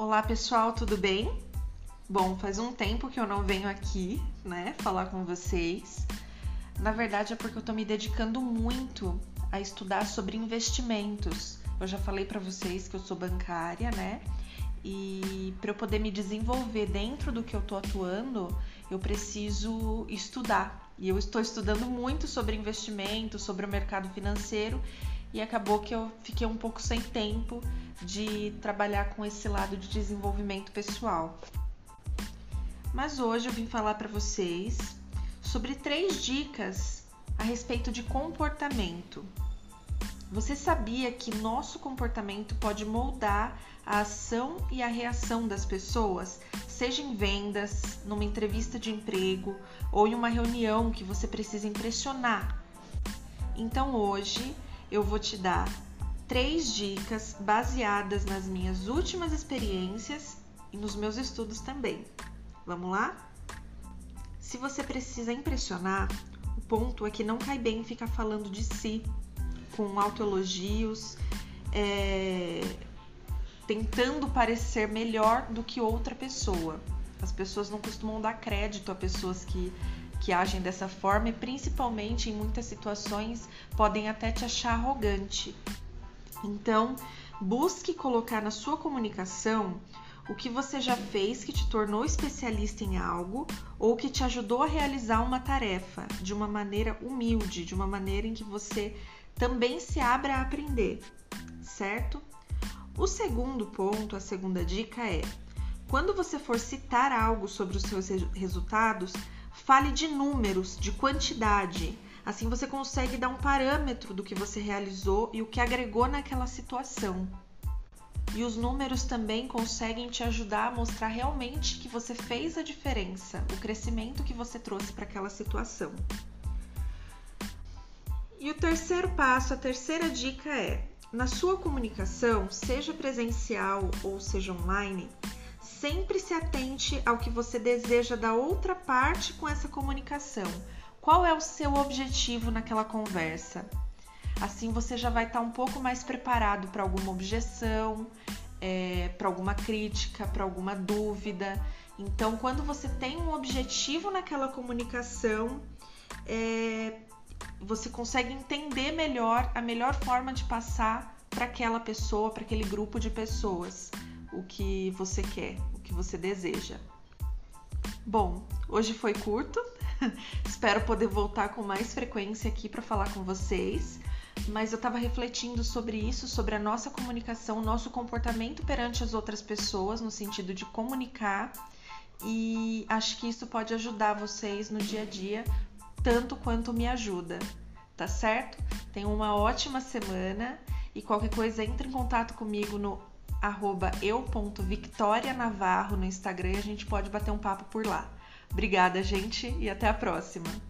Olá pessoal, tudo bem? Bom, faz um tempo que eu não venho aqui, né, falar com vocês. Na verdade é porque eu tô me dedicando muito a estudar sobre investimentos. Eu já falei para vocês que eu sou bancária, né? E para eu poder me desenvolver dentro do que eu tô atuando, eu preciso estudar. E eu estou estudando muito sobre investimento, sobre o mercado financeiro e acabou que eu fiquei um pouco sem tempo de trabalhar com esse lado de desenvolvimento pessoal. Mas hoje eu vim falar para vocês sobre três dicas a respeito de comportamento. Você sabia que nosso comportamento pode moldar a ação e a reação das pessoas, seja em vendas, numa entrevista de emprego ou em uma reunião que você precisa impressionar? Então hoje eu vou te dar três dicas baseadas nas minhas últimas experiências e nos meus estudos também. Vamos lá? Se você precisa impressionar, o ponto é que não cai bem ficar falando de si com autoelogios, é, tentando parecer melhor do que outra pessoa. As pessoas não costumam dar crédito a pessoas que que agem dessa forma e principalmente em muitas situações podem até te achar arrogante. Então, busque colocar na sua comunicação o que você já fez que te tornou especialista em algo ou que te ajudou a realizar uma tarefa de uma maneira humilde, de uma maneira em que você também se abra a aprender, certo? O segundo ponto, a segunda dica é: quando você for citar algo sobre os seus resultados, Fale de números, de quantidade. Assim você consegue dar um parâmetro do que você realizou e o que agregou naquela situação. E os números também conseguem te ajudar a mostrar realmente que você fez a diferença, o crescimento que você trouxe para aquela situação. E o terceiro passo, a terceira dica é: na sua comunicação, seja presencial ou seja online, sempre se atente ao que você deseja da outra parte com essa comunicação. Qual é o seu objetivo naquela conversa? Assim você já vai estar um pouco mais preparado para alguma objeção, é, para alguma crítica, para alguma dúvida. Então, quando você tem um objetivo naquela comunicação, é, você consegue entender melhor a melhor forma de passar para aquela pessoa, para aquele grupo de pessoas o que você quer, o que você deseja. Bom, hoje foi curto, espero poder voltar com mais frequência aqui para falar com vocês, mas eu estava refletindo sobre isso, sobre a nossa comunicação, o nosso comportamento perante as outras pessoas, no sentido de comunicar, e acho que isso pode ajudar vocês no dia a dia, tanto quanto me ajuda, tá certo? Tenham uma ótima semana e qualquer coisa entre em contato comigo no arroba eu.victorianavarro no Instagram e a gente pode bater um papo por lá. Obrigada, gente, e até a próxima!